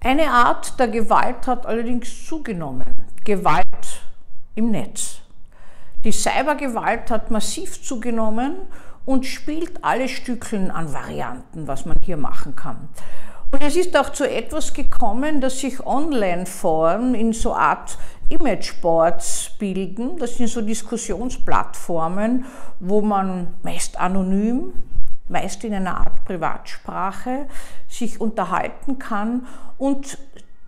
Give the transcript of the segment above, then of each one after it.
Eine Art der Gewalt hat allerdings zugenommen. Gewalt im Netz. Die Cybergewalt hat massiv zugenommen und spielt alle Stückeln an Varianten, was man hier machen kann. Und es ist auch zu etwas gekommen, dass sich Online-Foren in so Art Imageboards bilden. Das sind so Diskussionsplattformen, wo man meist anonym, meist in einer Art Privatsprache sich unterhalten kann und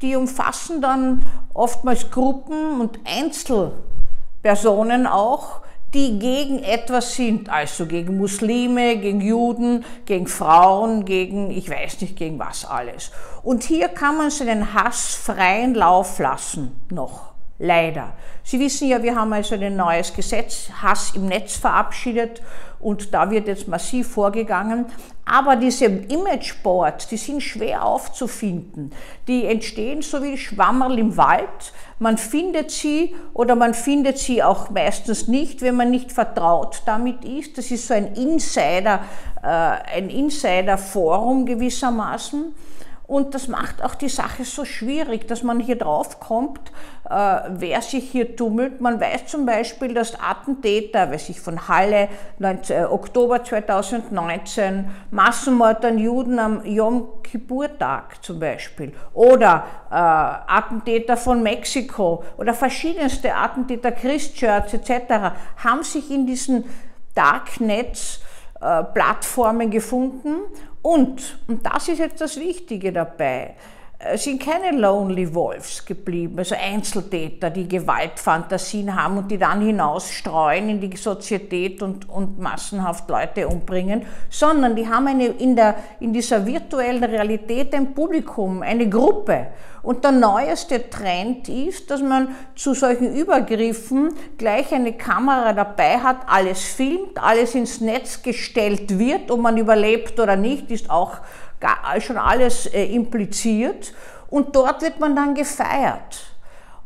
die umfassen dann oftmals Gruppen und Einzelpersonen auch, die gegen etwas sind, also gegen Muslime, gegen Juden, gegen Frauen, gegen ich weiß nicht gegen was alles. Und hier kann man seinen Hass freien Lauf lassen noch. Leider. Sie wissen ja, wir haben also ein neues Gesetz, Hass im Netz verabschiedet und da wird jetzt massiv vorgegangen. Aber diese Imageboards, die sind schwer aufzufinden. Die entstehen so wie Schwammerl im Wald. Man findet sie oder man findet sie auch meistens nicht, wenn man nicht vertraut damit ist. Das ist so ein Insider, äh, ein Insider-Forum gewissermaßen. Und das macht auch die Sache so schwierig, dass man hier drauf kommt, äh, wer sich hier tummelt. Man weiß zum Beispiel, dass Attentäter, weiß ich, von Halle 19, äh, Oktober 2019, Massenmord an Juden am Yom Kippur-Tag zum Beispiel, oder äh, Attentäter von Mexiko oder verschiedenste Attentäter, Christchurch etc., haben sich in diesen Darknets äh, Plattformen gefunden und, und das ist jetzt das Wichtige dabei, sind keine Lonely Wolves geblieben, also Einzeltäter, die Gewaltfantasien haben und die dann hinausstreuen in die Sozietät und, und massenhaft Leute umbringen, sondern die haben eine, in, der, in dieser virtuellen Realität ein Publikum, eine Gruppe. Und der neueste Trend ist, dass man zu solchen Übergriffen gleich eine Kamera dabei hat, alles filmt, alles ins Netz gestellt wird, ob man überlebt oder nicht, ist auch schon alles äh, impliziert. Und dort wird man dann gefeiert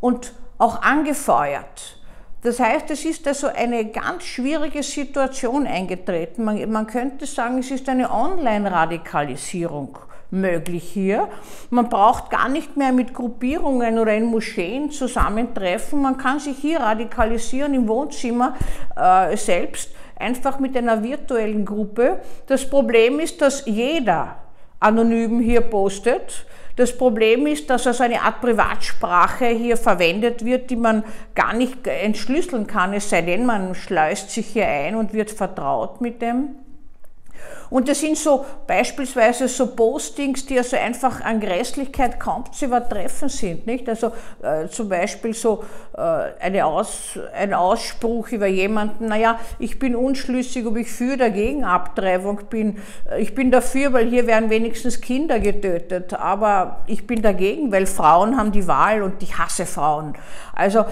und auch angefeuert. Das heißt, es ist also eine ganz schwierige Situation eingetreten. Man, man könnte sagen, es ist eine Online-Radikalisierung möglich hier. Man braucht gar nicht mehr mit Gruppierungen oder in Moscheen zusammentreffen. Man kann sich hier radikalisieren im Wohnzimmer äh, selbst, einfach mit einer virtuellen Gruppe. Das Problem ist, dass jeder anonym hier postet. Das Problem ist, dass also eine Art Privatsprache hier verwendet wird, die man gar nicht entschlüsseln kann, es sei denn, man schleust sich hier ein und wird vertraut mit dem. Und das sind so beispielsweise so Postings, die also einfach an Grässlichkeit kaum zu übertreffen sind. Nicht? Also äh, zum Beispiel so äh, eine Aus, ein Ausspruch über jemanden, naja, ich bin unschlüssig, ob ich für oder gegen Abtreibung bin. Ich bin dafür, weil hier werden wenigstens Kinder getötet, aber ich bin dagegen, weil Frauen haben die Wahl und ich hasse Frauen. Also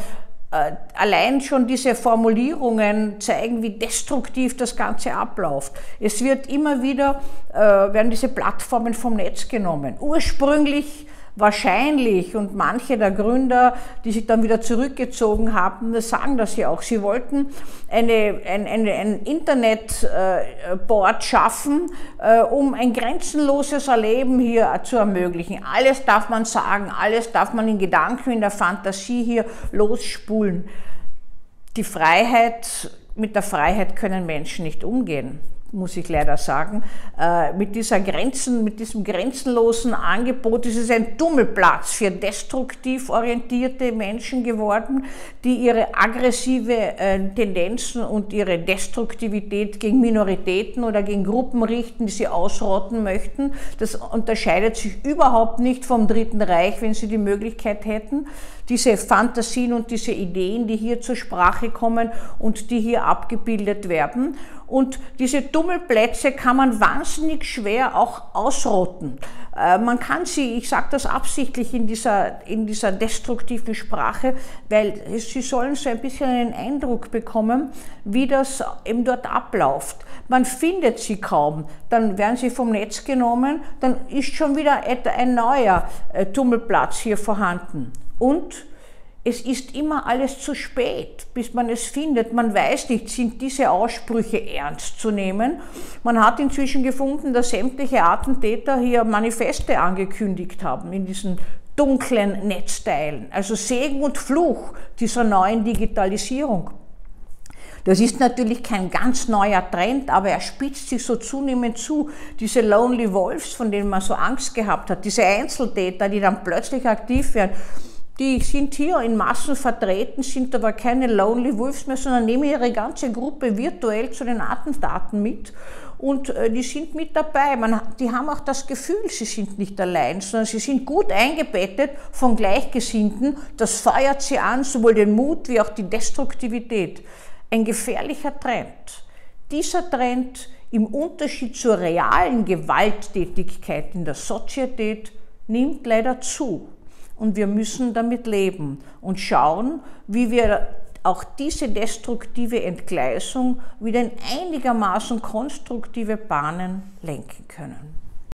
allein schon diese Formulierungen zeigen, wie destruktiv das Ganze abläuft. Es wird immer wieder, äh, werden diese Plattformen vom Netz genommen. Ursprünglich wahrscheinlich und manche der Gründer, die sich dann wieder zurückgezogen haben, sagen das ja auch. Sie wollten eine, ein, eine, ein Internetboard schaffen, äh, um ein grenzenloses Erleben hier zu ermöglichen. Alles darf man sagen, alles darf man in Gedanken, in der Fantasie hier losspulen. Die Freiheit, mit der Freiheit können Menschen nicht umgehen muss ich leider sagen. Äh, mit, dieser Grenzen, mit diesem grenzenlosen Angebot ist es ein Tummelplatz für destruktiv orientierte Menschen geworden, die ihre aggressive äh, Tendenzen und ihre Destruktivität gegen Minoritäten oder gegen Gruppen richten, die sie ausrotten möchten. Das unterscheidet sich überhaupt nicht vom Dritten Reich, wenn sie die Möglichkeit hätten. Diese Fantasien und diese Ideen, die hier zur Sprache kommen und die hier abgebildet werden. Und diese Tummelplätze kann man wahnsinnig schwer auch ausrotten. Äh, man kann sie, ich sage das absichtlich in dieser, in dieser destruktiven Sprache, weil sie sollen so ein bisschen einen Eindruck bekommen, wie das eben dort abläuft. Man findet sie kaum, dann werden sie vom Netz genommen, dann ist schon wieder ein neuer äh, Tummelplatz hier vorhanden. Und es ist immer alles zu spät, bis man es findet. Man weiß nicht, sind diese Aussprüche ernst zu nehmen. Man hat inzwischen gefunden, dass sämtliche Attentäter hier Manifeste angekündigt haben in diesen dunklen Netzteilen. Also Segen und Fluch dieser neuen Digitalisierung. Das ist natürlich kein ganz neuer Trend, aber er spitzt sich so zunehmend zu. Diese Lonely Wolves, von denen man so Angst gehabt hat, diese Einzeltäter, die dann plötzlich aktiv werden, die sind hier in Massen vertreten, sind aber keine Lonely Wolves mehr, sondern nehmen ihre ganze Gruppe virtuell zu den Attentaten mit und äh, die sind mit dabei. Man, die haben auch das Gefühl, sie sind nicht allein, sondern sie sind gut eingebettet von Gleichgesinnten. Das feuert sie an, sowohl den Mut wie auch die Destruktivität. Ein gefährlicher Trend. Dieser Trend im Unterschied zur realen Gewalttätigkeit in der Sozietät nimmt leider zu und wir müssen damit leben und schauen, wie wir auch diese destruktive Entgleisung wieder in einigermaßen konstruktive Bahnen lenken können.